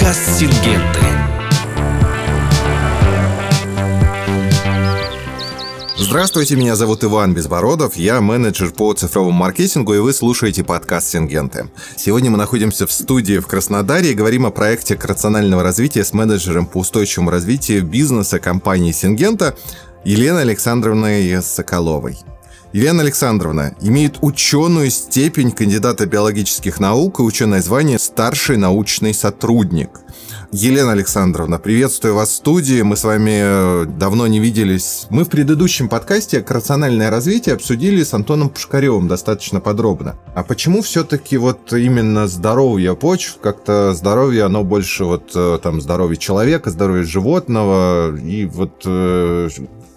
Подкаст Сингенты. Здравствуйте, меня зовут Иван Безбородов, я менеджер по цифровому маркетингу, и вы слушаете подкаст «Сингенты». Сегодня мы находимся в студии в Краснодаре и говорим о проекте рационального развития с менеджером по устойчивому развитию бизнеса компании «Сингента» Еленой Александровной Соколовой. Елена Александровна имеет ученую степень кандидата биологических наук и ученое звание «старший научный сотрудник». Елена Александровна, приветствую вас в студии. Мы с вами э, давно не виделись. Мы в предыдущем подкасте «Рациональное развитие» обсудили с Антоном Пушкаревым достаточно подробно. А почему все-таки вот именно здоровье почв, как-то здоровье, оно больше вот э, там здоровье человека, здоровье животного и вот э,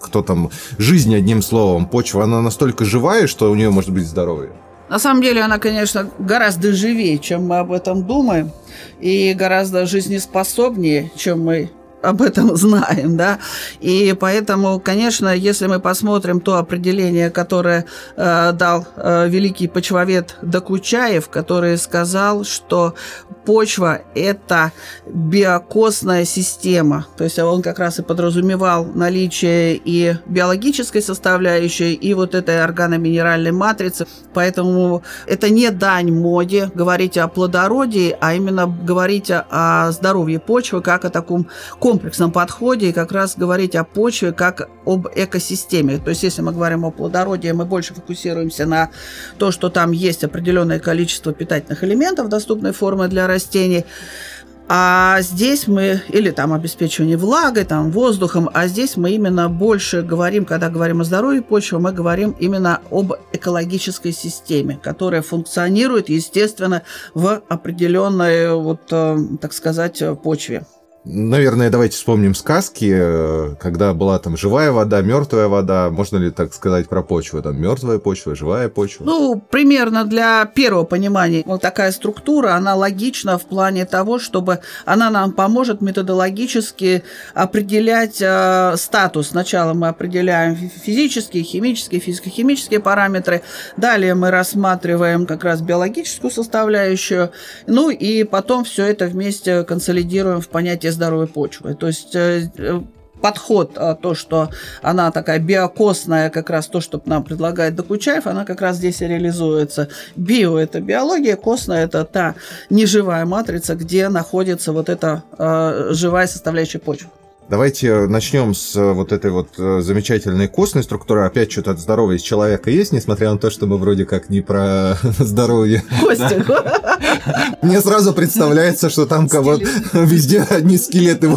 кто там, жизнь одним словом, почва, она настолько живая, что у нее может быть здоровье? На самом деле она, конечно, гораздо живее, чем мы об этом думаем, и гораздо жизнеспособнее, чем мы об этом знаем, да, и поэтому, конечно, если мы посмотрим то определение, которое э, дал э, великий почвовед Докучаев, который сказал, что почва – это биокосная система, то есть он как раз и подразумевал наличие и биологической составляющей, и вот этой органоминеральной матрицы, поэтому это не дань моде говорить о плодородии, а именно говорить о здоровье почвы как о таком комплексном подходе и как раз говорить о почве как об экосистеме. То есть если мы говорим о плодородии, мы больше фокусируемся на то, что там есть определенное количество питательных элементов доступной формы для растений. А здесь мы, или там обеспечивание влагой, там воздухом, а здесь мы именно больше говорим, когда говорим о здоровье почвы, мы говорим именно об экологической системе, которая функционирует, естественно, в определенной, вот, э, так сказать, почве. Наверное, давайте вспомним сказки, э, когда была там живая вода, мертвая вода. Можно ли так сказать про почву? Там мертвая почва, живая почва? Ну, примерно для первого понимания. Вот такая структура, она логична в плане того, чтобы она нам поможет методологически определять э, статус. Сначала мы определяем физические, химические, физико-химические параметры. Далее мы рассматриваем как раз биологическую составляющую. Ну и потом все это вместе консолидируем в понятие здоровой почвы. То есть э, э, подход, а, то, что она такая биокосная, как раз то, что нам предлагает Докучаев, она как раз здесь и реализуется. Био – это биология, костная – это та неживая матрица, где находится вот эта э, живая составляющая почвы. Давайте начнем с э, вот этой вот э, замечательной костной структуры. Опять что-то от здоровья человека есть, несмотря на то, что мы вроде как не про здоровье. Костик. Мне сразу представляется, что там кого везде одни скелеты,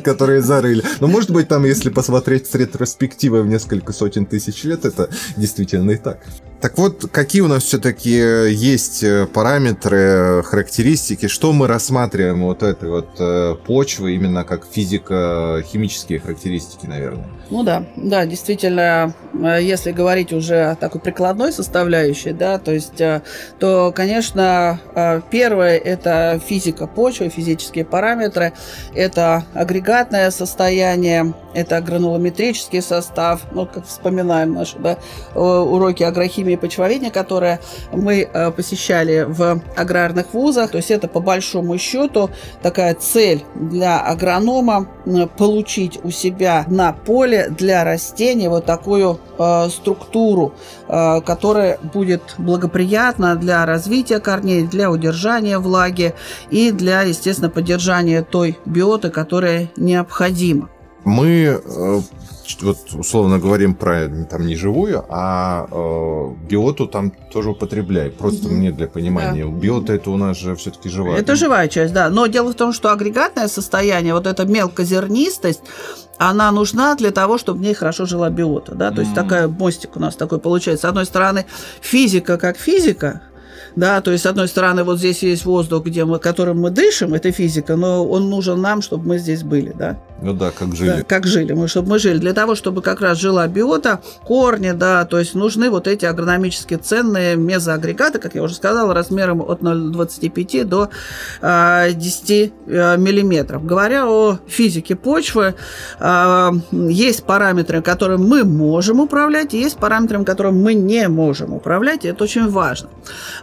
которые зарыли. Но может быть там, если посмотреть с ретроспективой в несколько сотен тысяч лет, это действительно и так. Так вот, какие у нас все-таки есть э, параметры, характеристики, что мы рассматриваем вот этой вот э, почвы именно как физико-химические характеристики, наверное? Ну да, да, действительно, э, если говорить уже о такой прикладной составляющей, да, то есть, то, конечно, первое – это физика почвы, физические параметры, это агрегатное состояние, это гранулометрический состав, ну, как вспоминаем наши да, уроки агрохимии, Академии почвоведения, которое мы э, посещали в аграрных вузах. То есть это по большому счету такая цель для агронома получить у себя на поле для растений вот такую э, структуру, э, которая будет благоприятна для развития корней, для удержания влаги и для, естественно, поддержания той биоты, которая необходима. Мы вот условно говорим про там не живую, а э, биоту там тоже употребляй. Просто угу. мне для понимания. Да. Биота это у нас же все-таки живая. Это живая часть, да. Но дело в том, что агрегатное состояние, вот эта мелкозернистость, она нужна для того, чтобы в ней хорошо жила биота. Да? То есть такая мостик у нас такой получается. С одной стороны, физика как физика, да, то есть, с одной стороны, вот здесь есть воздух, где мы, которым мы дышим, это физика, но он нужен нам, чтобы мы здесь были, да. Ну да, как жили. Да, как жили, мы, чтобы мы жили. Для того, чтобы как раз жила биота, корни, да, то есть нужны вот эти агрономически ценные мезоагрегаты, как я уже сказала, размером от 0,25 до э, 10 э, миллиметров. Говоря о физике почвы, э, есть параметры, которыми мы можем управлять, и есть параметры, которыми мы не можем управлять, и это очень важно.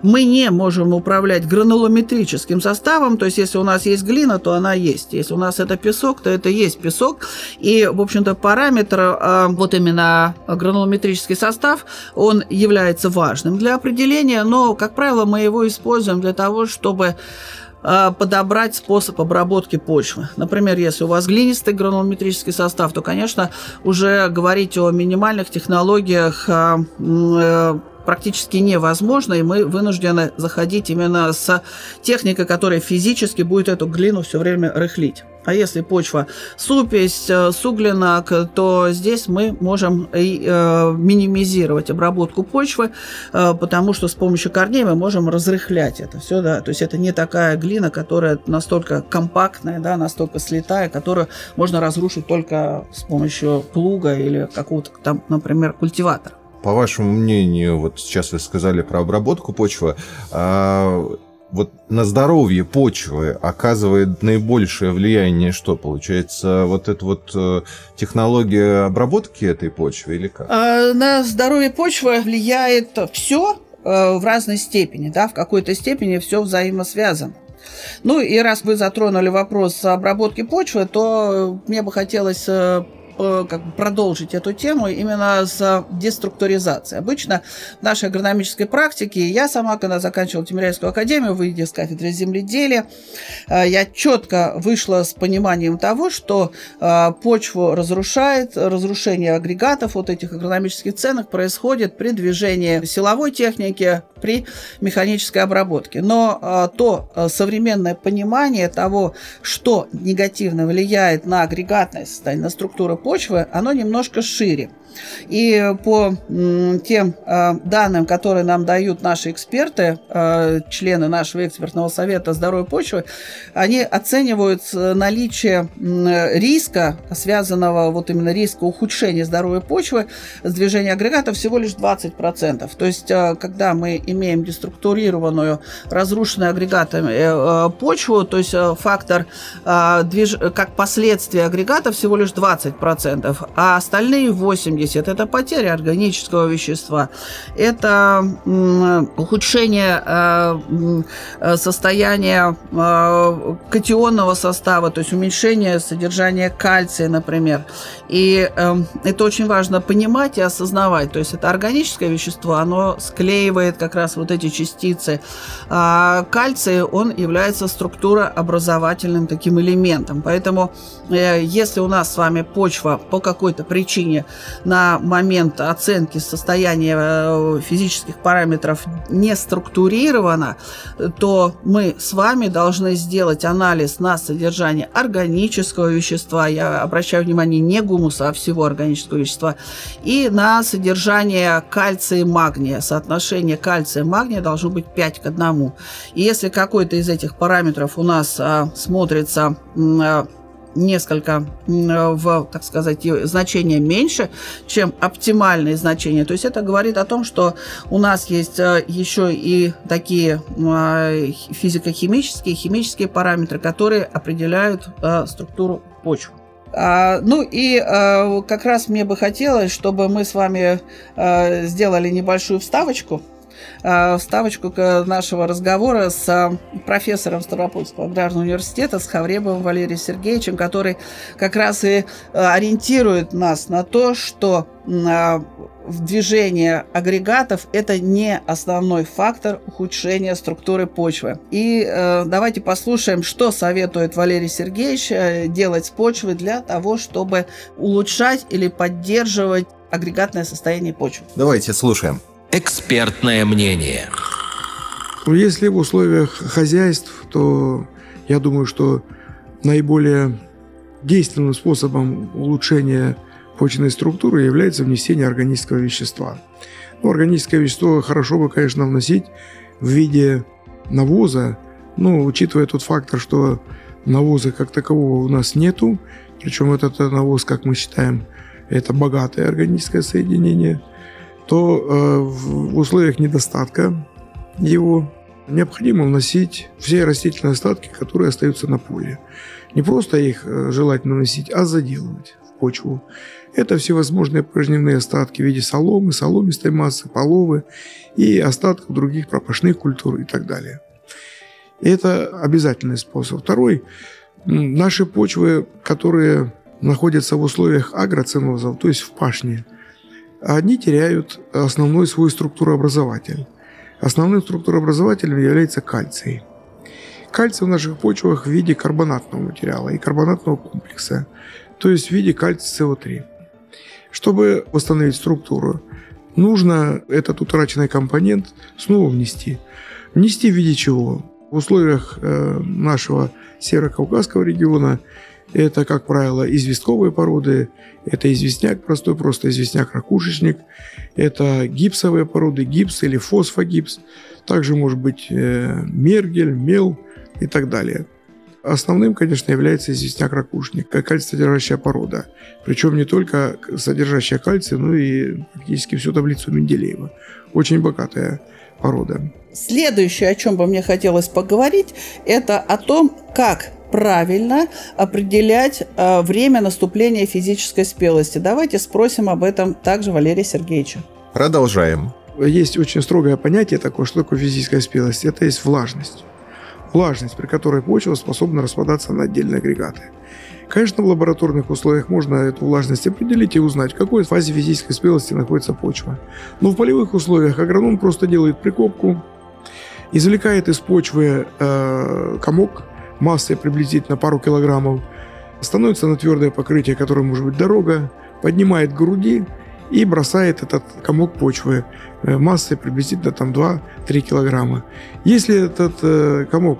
Мы мы не можем управлять гранулометрическим составом, то есть если у нас есть глина, то она есть. Если у нас это песок, то это есть песок. И, в общем-то, параметр, а, вот именно гранулометрический состав, он является важным для определения, но, как правило, мы его используем для того, чтобы а, подобрать способ обработки почвы. Например, если у вас глинистый гранулометрический состав, то, конечно, уже говорить о минимальных технологиях а, э, практически невозможно, и мы вынуждены заходить именно с техникой, которая физически будет эту глину все время рыхлить. А если почва супесь, э, суглинок, то здесь мы можем э, минимизировать обработку почвы, э, потому что с помощью корней мы можем разрыхлять это все, да, то есть это не такая глина, которая настолько компактная, да, настолько слетая, которую можно разрушить только с помощью плуга или какого-то там, например, культиватора. По вашему мнению, вот сейчас вы сказали про обработку почвы, а вот на здоровье почвы оказывает наибольшее влияние что? Получается, вот эта вот э, технология обработки этой почвы или как? А, на здоровье почвы влияет все э, в разной степени, да, в какой-то степени все взаимосвязано. Ну и раз вы затронули вопрос обработки почвы, то мне бы хотелось э, как бы продолжить эту тему именно с деструктуризацией. Обычно в нашей агрономической практике, я сама, когда заканчивала Тимиряйскую академию, выйдя с кафедры земледелия, э, я четко вышла с пониманием того, что э, почву разрушает, разрушение агрегатов вот этих агрономических ценок происходит при движении силовой техники, при механической обработке. Но то современное понимание того, что негативно влияет на агрегатное состояние, на структуру почвы, оно немножко шире. И по тем э, данным, которые нам дают наши эксперты, э, члены нашего экспертного совета здоровья почвы, они оценивают наличие риска, связанного вот именно риска ухудшения здоровья почвы с движением агрегата всего лишь 20%. То есть, э, когда мы имеем деструктурированную, разрушенную агрегатами почву, то есть фактор как последствия агрегата всего лишь 20%, а остальные 80 70 – это потеря органического вещества, это ухудшение э, э, состояния э, катионного состава, то есть уменьшение содержания кальция, например. И это очень важно понимать и осознавать. То есть это органическое вещество, оно склеивает как раз вот эти частицы. А кальций, он является структурообразовательным таким элементом. Поэтому если у нас с вами почва по какой-то причине на момент оценки состояния э, физических параметров не структурировано, то мы с вами должны сделать анализ на содержание органического вещества, я обращаю внимание не гумуса, а всего органического вещества, и на содержание кальция и магния. Соотношение кальция и магния должно быть 5 к 1. И если какой-то из этих параметров у нас а, смотрится а, несколько в, так сказать, значение меньше, чем оптимальные значения. То есть это говорит о том, что у нас есть э, еще и такие э, физико-химические, химические параметры, которые определяют э, структуру почвы. А, ну и как раз мне бы хотелось, чтобы мы с вами сделали небольшую вставочку Э, вставочку к нашего разговора с э, профессором Ставропольского аграрного университета, с Хавребовым Валерием Сергеевичем, который как раз и э, ориентирует нас на то, что в движение агрегатов это не основной фактор ухудшения структуры почвы. И э, давайте послушаем, что советует Валерий Сергеевич э, делать с почвой для того, чтобы улучшать или поддерживать агрегатное состояние почвы. Давайте слушаем. Экспертное мнение. Ну, если в условиях хозяйств, то я думаю, что наиболее действенным способом улучшения почвенной структуры является внесение органического вещества. Ну, органическое вещество хорошо бы, конечно, вносить в виде навоза, но учитывая тот фактор, что навоза как такового у нас нету, причем этот навоз, как мы считаем, это богатое органическое соединение – то э, в условиях недостатка его необходимо вносить все растительные остатки, которые остаются на поле. Не просто их э, желательно носить, а заделывать. почву. Это всевозможные порожневные остатки в виде соломы, соломистой массы, половы и остатков других пропашных культур и так далее. Это обязательный способ. Второй – наши почвы, которые находятся в условиях агроценозов, то есть в пашне, они теряют основной свой структурообразователь. Основным структурообразователем является кальций. Кальций в наших почвах в виде карбонатного материала и карбонатного комплекса, то есть в виде кальция СО3. Чтобы восстановить структуру, нужно этот утраченный компонент снова внести. Внести в виде чего? В условиях э, нашего северо-кавказского региона это, как правило, известковые породы, это известняк простой, просто известняк-ракушечник, это гипсовые породы, гипс или фосфогипс, также может быть э, мергель, мел и так далее. Основным, конечно, является известняк-ракушник, как кальций-содержащая порода. Причем не только содержащая кальций, но и практически всю таблицу Менделеева. Очень богатая порода. Следующее, о чем бы мне хотелось поговорить, это о том, как правильно определять э, время наступления физической спелости. Давайте спросим об этом также Валерия Сергеевича. Продолжаем. Есть очень строгое понятие такое, что такое физическая спелость. Это есть влажность. Влажность, при которой почва способна распадаться на отдельные агрегаты. Конечно, в лабораторных условиях можно эту влажность определить и узнать, в какой фазе физической спелости находится почва. Но в полевых условиях агроном просто делает прикопку, извлекает из почвы э, комок, массой приблизительно пару килограммов, становится на твердое покрытие, которое может быть дорога, поднимает груди и бросает этот комок почвы э, массой приблизительно там 2-3 килограмма. Если этот э, комок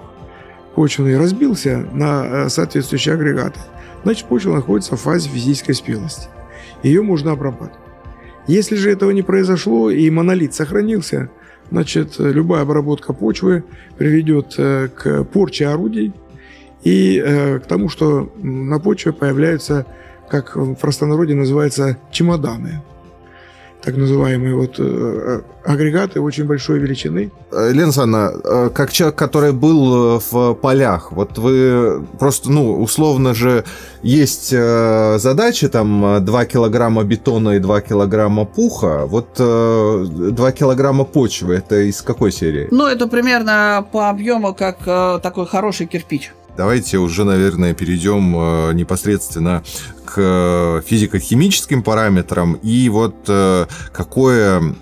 почвенный разбился на э, соответствующие агрегаты, значит почва находится в фазе физической спелости. Ее можно обрабатывать. Если же этого не произошло и монолит сохранился, значит любая обработка почвы приведет к порче орудий, и э, к тому, что на почве появляются, как в простонародье называется, чемоданы так называемые вот э, агрегаты очень большой величины. Э, Лена Санна, э, как человек, который был в полях, вот вы просто, ну, условно же, есть задачи, там, 2 килограмма бетона и 2 килограмма пуха, вот 2 килограмма почвы, это из какой серии? Ну, это примерно по объему, как такой хороший кирпич. Давайте уже, наверное, перейдем э, непосредственно к э, физико-химическим параметрам и вот э, какое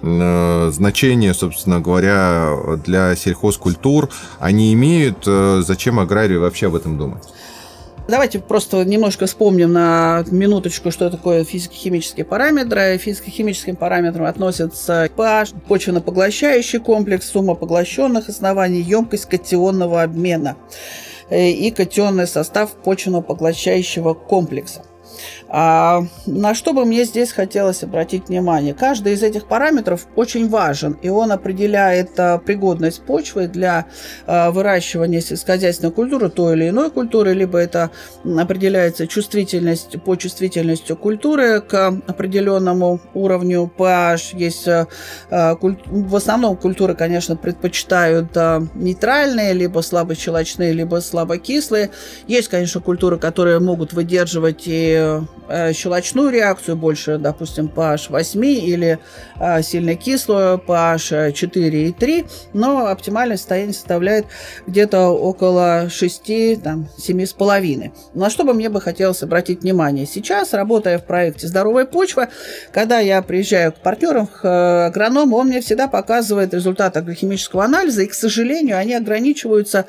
значение, собственно говоря, для сельхозкультур они имеют, зачем аграрию вообще об этом думать? Давайте просто немножко вспомним на минуточку, что такое физико-химические параметры. Физико-химическим параметрам относятся pH, почвенно-поглощающий комплекс, сумма поглощенных оснований, емкость катионного обмена. Э, и катионный состав почвенно-поглощающего комплекса. А на что бы мне здесь хотелось обратить внимание? Каждый из этих параметров очень важен, и он определяет а, пригодность почвы для а, выращивания сельскохозяйственной культуры, той или иной культуры, либо это определяется чувствительность по чувствительностью культуры к определенному уровню pH. Есть а, в основном культуры, конечно, предпочитают нейтральные, либо слабощелочные, либо слабокислые. Есть, конечно, культуры, которые могут выдерживать и Э, щелочную реакцию больше, допустим, pH 8 или э, сильно кислую pH 4 и 3, но оптимальное состояние составляет где-то около 6, там, 7,5. На что бы мне бы хотелось обратить внимание? Сейчас, работая в проекте «Здоровая почва», когда я приезжаю к партнерам, к э, агроному, он мне всегда показывает результат агрохимического анализа, и, к сожалению, они ограничиваются,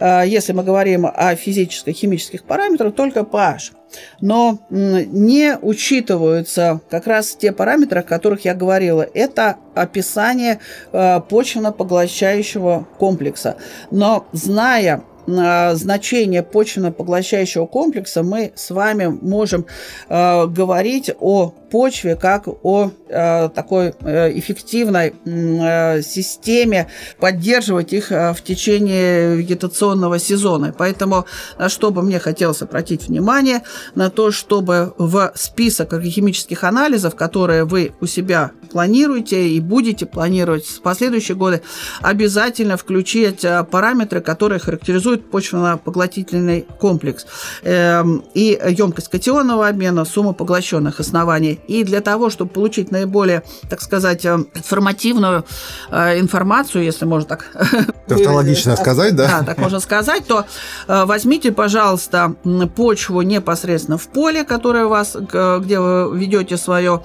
если мы говорим о физическо-химических параметрах, только pH но не учитываются как раз те параметры, о которых я говорила. Это описание э, почвенно-поглощающего комплекса. Но зная значение почвенно-поглощающего комплекса, мы с вами можем э, говорить о почве как о э, такой э, эффективной э, системе, поддерживать их э, в течение вегетационного сезона. Поэтому на что бы мне хотелось обратить внимание, на то, чтобы в список агрохимических анализов, которые вы у себя планируете и будете планировать в последующие годы, обязательно включить э, параметры, которые характеризуют почвенно-поглотительный комплекс эм, и емкость катионного обмена, сумма поглощенных оснований. И для того, чтобы получить наиболее, так сказать, э, информативную э, информацию, если можно так Тавтологично сказать, да? Да, так можно сказать, то возьмите, пожалуйста, почву непосредственно в поле, которое у вас, где вы ведете свою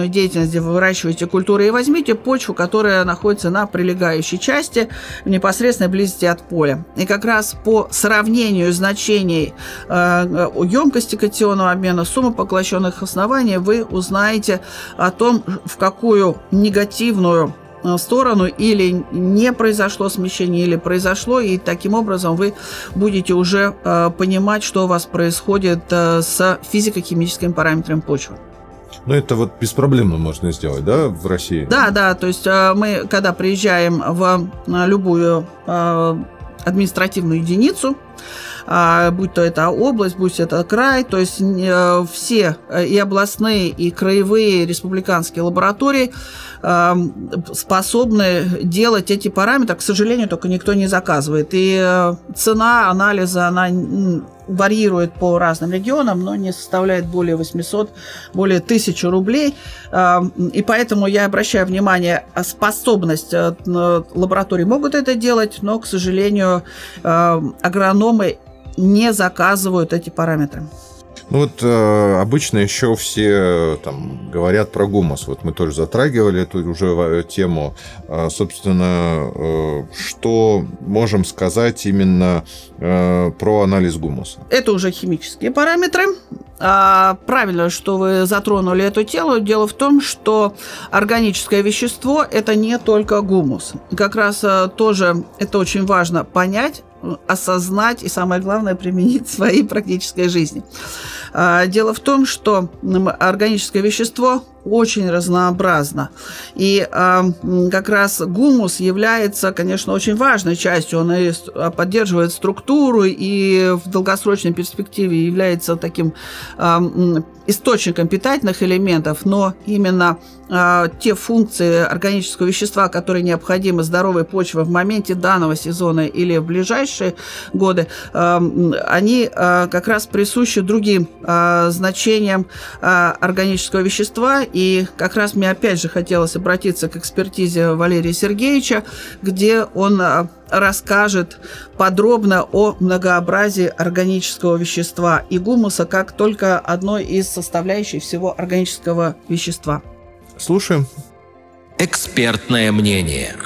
хозяйственную деятельность, где вы выращиваете культуры, и возьмите почву, которая находится на прилегающей части, в непосредственной близости от поля. И как раз по сравнению значений э, емкости катионного обмена, суммы поглощенных оснований, вы узнаете о том, в какую негативную э, сторону или не произошло смещение, или произошло, и таким образом вы будете уже э, понимать, что у вас происходит э, с физико-химическими параметрами почвы. Ну, это вот беспроблемно можно сделать, да, в России? Да, да, то есть э, мы, когда приезжаем в э, любую э, административную единицу, будь то это область, будь это край, то есть все и областные, и краевые, республиканские лаборатории способны делать эти параметры. К сожалению, только никто не заказывает. И цена анализа, она варьирует по разным регионам, но не составляет более 800, более 1000 рублей. И поэтому я обращаю внимание, способность э, лабораторий могут это делать, но, к сожалению, агрономы не заказывают эти параметры. Ну вот э, обычно еще все там говорят про гумус. Вот мы тоже затрагивали эту уже тему. Э, собственно, э, что можем сказать именно э, про анализ гумуса? Это уже химические параметры. А, правильно, что вы затронули эту тело. Дело в том, что органическое вещество – это не только гумус. Как раз э, тоже это очень важно понять, осознать и, самое главное, применить в своей практической жизни. А, дело в том, что органическое вещество очень разнообразно. И э, как раз гумус является, конечно, очень важной частью. Он и поддерживает структуру и в долгосрочной перспективе является таким э, источником питательных элементов, но именно э, те функции органического вещества, которые необходимы здоровой почве в моменте данного сезона или в ближайшие годы, э, они э, как раз присущи другим э, значениям э, органического вещества. И как раз мне опять же хотелось обратиться к экспертизе Валерия Сергеевича, где он расскажет подробно о многообразии органического вещества и гумуса как только одной из составляющих всего органического вещества. Слушаем. Экспертное мнение.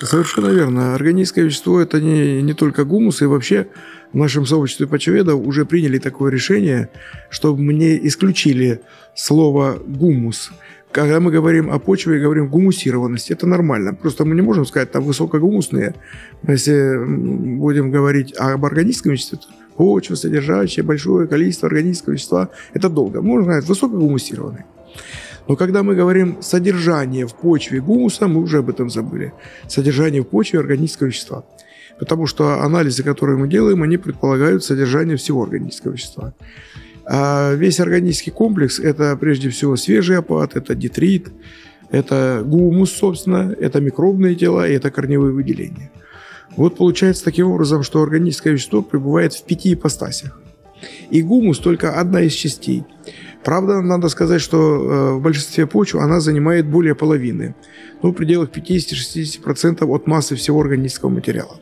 Совершенно верно. Органическое вещество – это не, не только гумус, и вообще в нашем сообществе почвоведов уже приняли такое решение, чтобы мне исключили слово «гумус» когда мы говорим о почве, говорим гумусированность, это нормально. Просто мы не можем сказать, там высокогумусные. Если будем говорить об органическом веществе, то почва, содержащая большое количество органического вещества, это долго. Можно сказать, высокогумусированные. Но когда мы говорим содержание в почве гумуса, мы уже об этом забыли. Содержание в почве органического вещества. Потому что анализы, которые мы делаем, они предполагают содержание всего органического вещества. А весь органический комплекс – это прежде всего свежий опад, это детрит, это гумус, собственно, это микробные тела и это корневые выделения. Вот получается таким образом, что органическое вещество пребывает в пяти ипостасях. И гумус только одна из частей. Правда, надо сказать, что э, в большинстве почв она занимает более половины, ну, в пределах 50-60% от массы всего органического материала.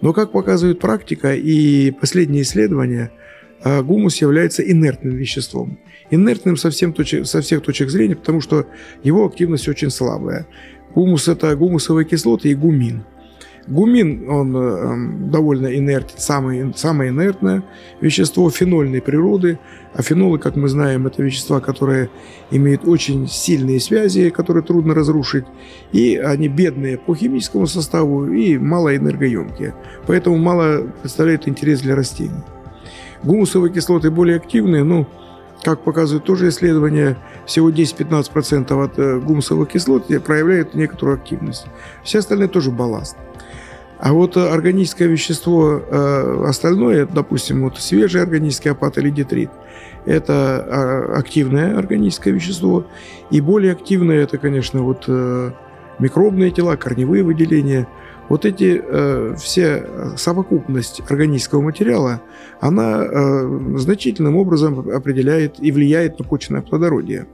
Но, как показывает практика и последние исследования – а гумус является инертным веществом. Инертным со, всем точек, со всех точек зрения, потому что его активность очень слабая. Гумус – это гумусовые кислоты и гумин. Гумин, он э, довольно инертен, самое, самое инертное вещество фенольной природы. А фенолы, как мы знаем, это вещества, которые имеют очень сильные связи, которые трудно разрушить. И они бедные по химическому составу и малоэнергоемкие. Поэтому мало представляют интерес для растений. Гумусовые кислоты более активные, ну, как показывают тоже исследования, всего 10-15% от э, гумусовых кислот проявляют некоторую активность. Все остальные тоже балласт. А вот органическое вещество остальное, допустим, вот свежий органический опад или детрит, это активное органическое вещество. И более активное это, конечно, вот микробные тела, корневые выделения. Вот эти э, все совокупность органического материала, она э, значительным образом определяет и влияет на почечное плодородие.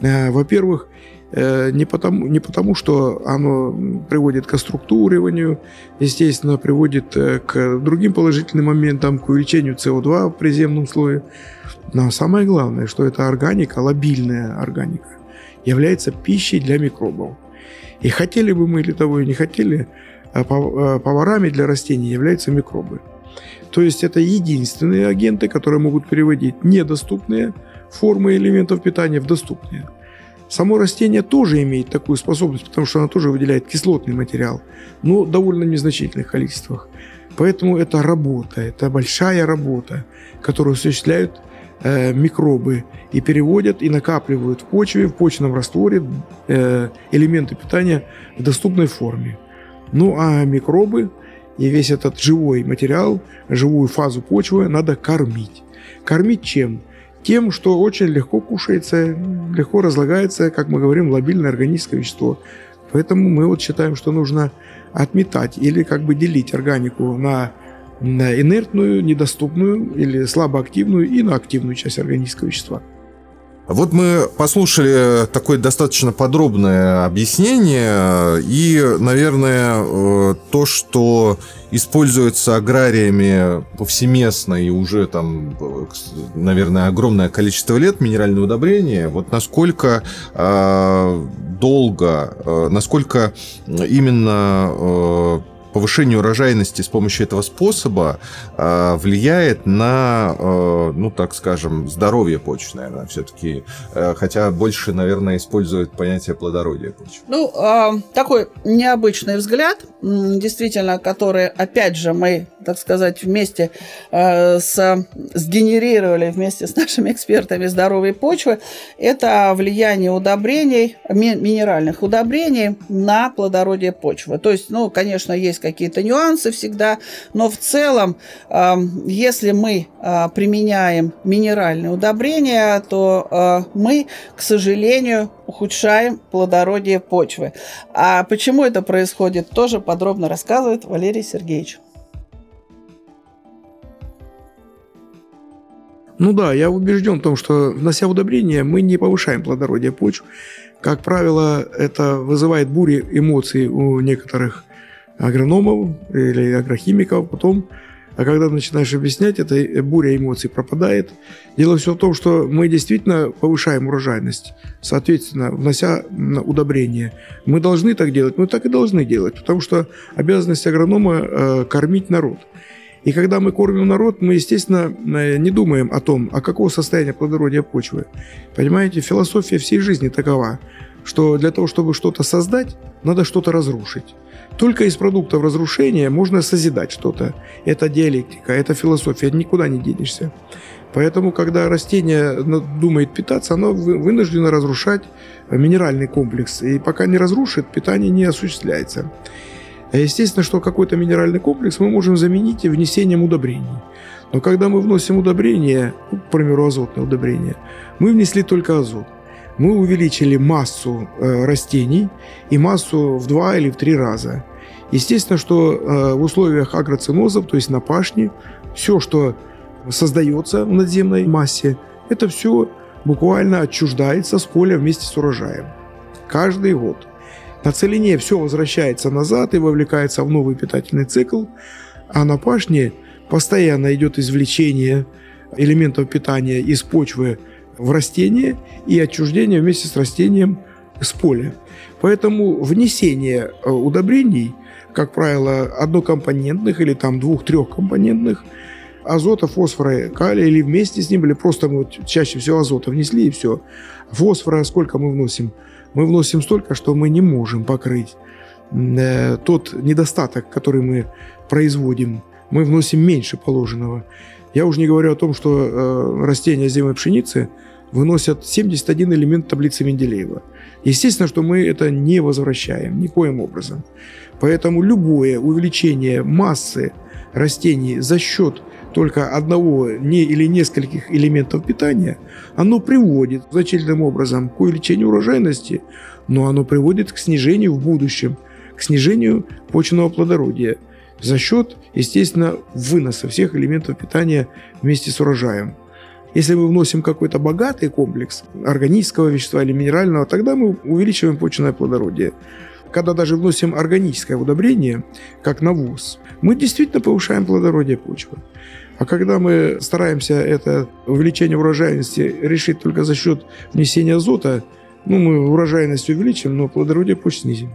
Э, во-первых, э, не потому, не потому, что оно приводит к структуриванию, естественно, приводит э, к другим положительным моментам, к увеличению СО2 в приземном слое. Но самое главное, что эта органика, лобильная органика, является пищей для микробов. И хотели бы мы или того и не хотели, а а поварами для растений являются микробы. То есть это единственные агенты, которые могут переводить недоступные формы элементов питания в доступные. Само растение тоже имеет такую способность, потому что оно тоже выделяет кислотный материал, но в довольно незначительных количествах. Поэтому это работа, это большая работа, которую осуществляют э, микробы и переводят и накапливают в почве, в почном растворе э, элементы питания в доступной форме. Ну а микробы и весь этот живой материал, живую фазу почвы надо кормить. Кормить чем? Тем, что очень легко кушается, легко разлагается, как мы говорим, лобильное органическое вещество. Поэтому мы вот считаем, что нужно отметать или как бы делить органику на на инертную, недоступную или слабоактивную и на активную часть органического вещества. Вот мы послушали такое достаточно подробное объяснение, и, наверное, э, то, что используется аграриями повсеместно и уже там, наверное, огромное количество лет минеральное удобрение, вот насколько э, долго, э, насколько именно э, повышение урожайности с помощью этого способа э, влияет на, э, ну, так скажем, здоровье почвы, наверное, все-таки. Э, хотя больше, наверное, используют понятие плодородия почвы. Ну, э, такой необычный взгляд, действительно, который, опять же, мы, так сказать, вместе э, с, сгенерировали вместе с нашими экспертами здоровой почвы, это влияние удобрений, ми, минеральных удобрений на плодородие почвы. То есть, ну, конечно, есть какие-то нюансы всегда, но в целом, если мы а, применяем минеральные удобрения, то а, мы, к сожалению, ухудшаем плодородие почвы. А почему это происходит, тоже подробно рассказывает Валерий Сергеевич. Ну да, я убежден в том, что внося удобрения, мы не повышаем плодородие почв. Как правило, это вызывает бури эмоций у некоторых агрономов или агрохимиков, потом, а когда начинаешь объяснять, эта буря эмоций пропадает. Дело все в том, что мы действительно повышаем урожайность, соответственно, внося удобрения. Мы должны так делать, мы так и должны делать, потому что обязанность агронома э, кормить народ. И когда мы кормим народ, мы, естественно, э, не думаем о том, а какого состояния плодородия почвы. Понимаете, философия всей жизни такова, что для того, чтобы что-то создать, надо что-то разрушить. Только из продуктов разрушения можно созидать что-то. Это диалектика, это философия, никуда не денешься. Поэтому, когда растение думает питаться, оно вынуждено разрушать минеральный комплекс. И пока не разрушит, питание не осуществляется. Естественно, что какой-то минеральный комплекс мы можем заменить внесением удобрений. Но когда мы вносим удобрения, ну, к примеру, азотное удобрение, мы внесли только азот мы увеличили массу э, растений и массу в два или в три раза. Естественно, что э, в условиях агроцинозов, то есть на пашне, все, что создается в надземной массе, это все буквально отчуждается с поля вместе с урожаем. Каждый год. На целине все возвращается назад и вовлекается в новый питательный цикл, а на пашне постоянно идет извлечение элементов питания из почвы в растение и отчуждение вместе с растением с поля. Поэтому внесение э, удобрений, как правило, однокомпонентных или там двух-трехкомпонентных, азота, фосфора, калия или вместе с ним, или просто мы вот чаще всего азота внесли и все. Фосфора сколько мы вносим? Мы вносим столько, что мы не можем покрыть э, тот недостаток, который мы производим. Мы вносим меньше положенного. Я уже не говорю о том, что э, растения зимой пшеницы выносят 71 элемент таблицы Менделеева. Естественно, что мы это не возвращаем никоим образом. Поэтому любое увеличение массы растений за счет только одного не или нескольких элементов питания, оно приводит значительным образом к увеличению урожайности, но оно приводит к снижению в будущем, к снижению почвенного плодородия за счет, естественно, выноса всех элементов питания вместе с урожаем. Если мы вносим какой-то богатый комплекс органического вещества или минерального, тогда мы увеличиваем почвенное плодородие. Когда даже вносим органическое удобрение, как навоз, мы действительно повышаем плодородие почвы. А когда мы стараемся это увеличение урожайности решить только за счет внесения азота, ну, мы урожайность увеличим, но плодородие почвы снизим.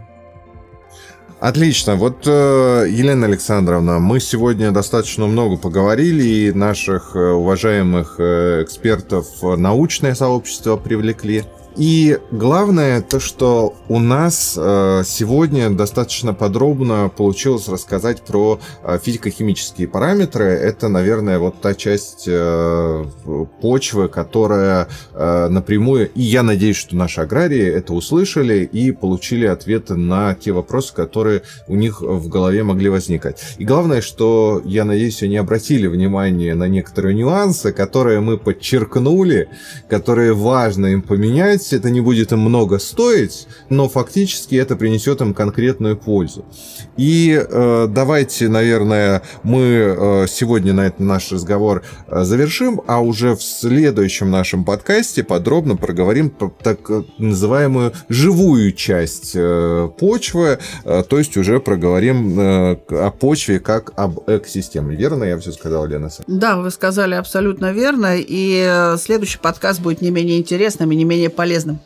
Отлично. Вот, э, Елена Александровна, мы сегодня достаточно много поговорили, и наших э, уважаемых э, экспертов научное сообщество привлекли. И главное то, что у нас э, сегодня достаточно подробно получилось рассказать про э, физико-химические параметры. Это, наверное, вот та часть э, почвы, которая напрямую, и я надеюсь, что наши аграрии это услышали и получили ответы на те вопросы, которые у них в голове могли возникать. И главное, что, я надеюсь, они обратили внимание на некоторые нюансы, которые мы подчеркнули, которые важно им поменять, делать, это не будет им много стоить, но фактически это принесет им конкретную пользу. И э, давайте, наверное, мы э, сегодня на этот наш разговор э, завершим, а уже в следующем нашем подкасте подробно проговорим про так называемую живую часть э, почвы, э, то есть уже проговорим э, о почве как об экосистеме. Верно я все сказал, Лена? Да, вы сказали абсолютно верно, и э, следующий подкаст будет не менее интересным и не менее полезным полезным.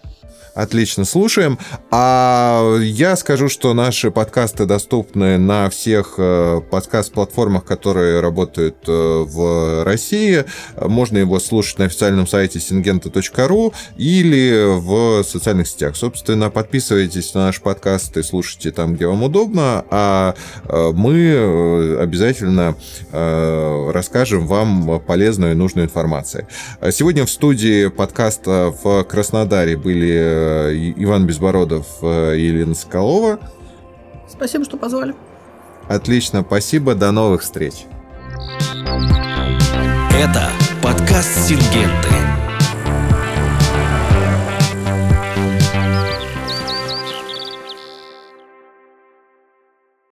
Отлично, слушаем. А я скажу, что наши подкасты доступны на всех э, подкаст-платформах, которые работают э, в России. Можно его слушать на официальном сайте singenta.ru или в социальных сетях. Собственно, подписывайтесь на наш подкаст и слушайте там, где вам удобно, а э, мы обязательно расскажем вам полезную и нужную информацию. Сегодня в студии подкаста в Краснодаре были Иван Безбородов э, и Елена Соколова. Спасибо, что позвали. Отлично, спасибо, до новых встреч. Это подкаст Сингенты.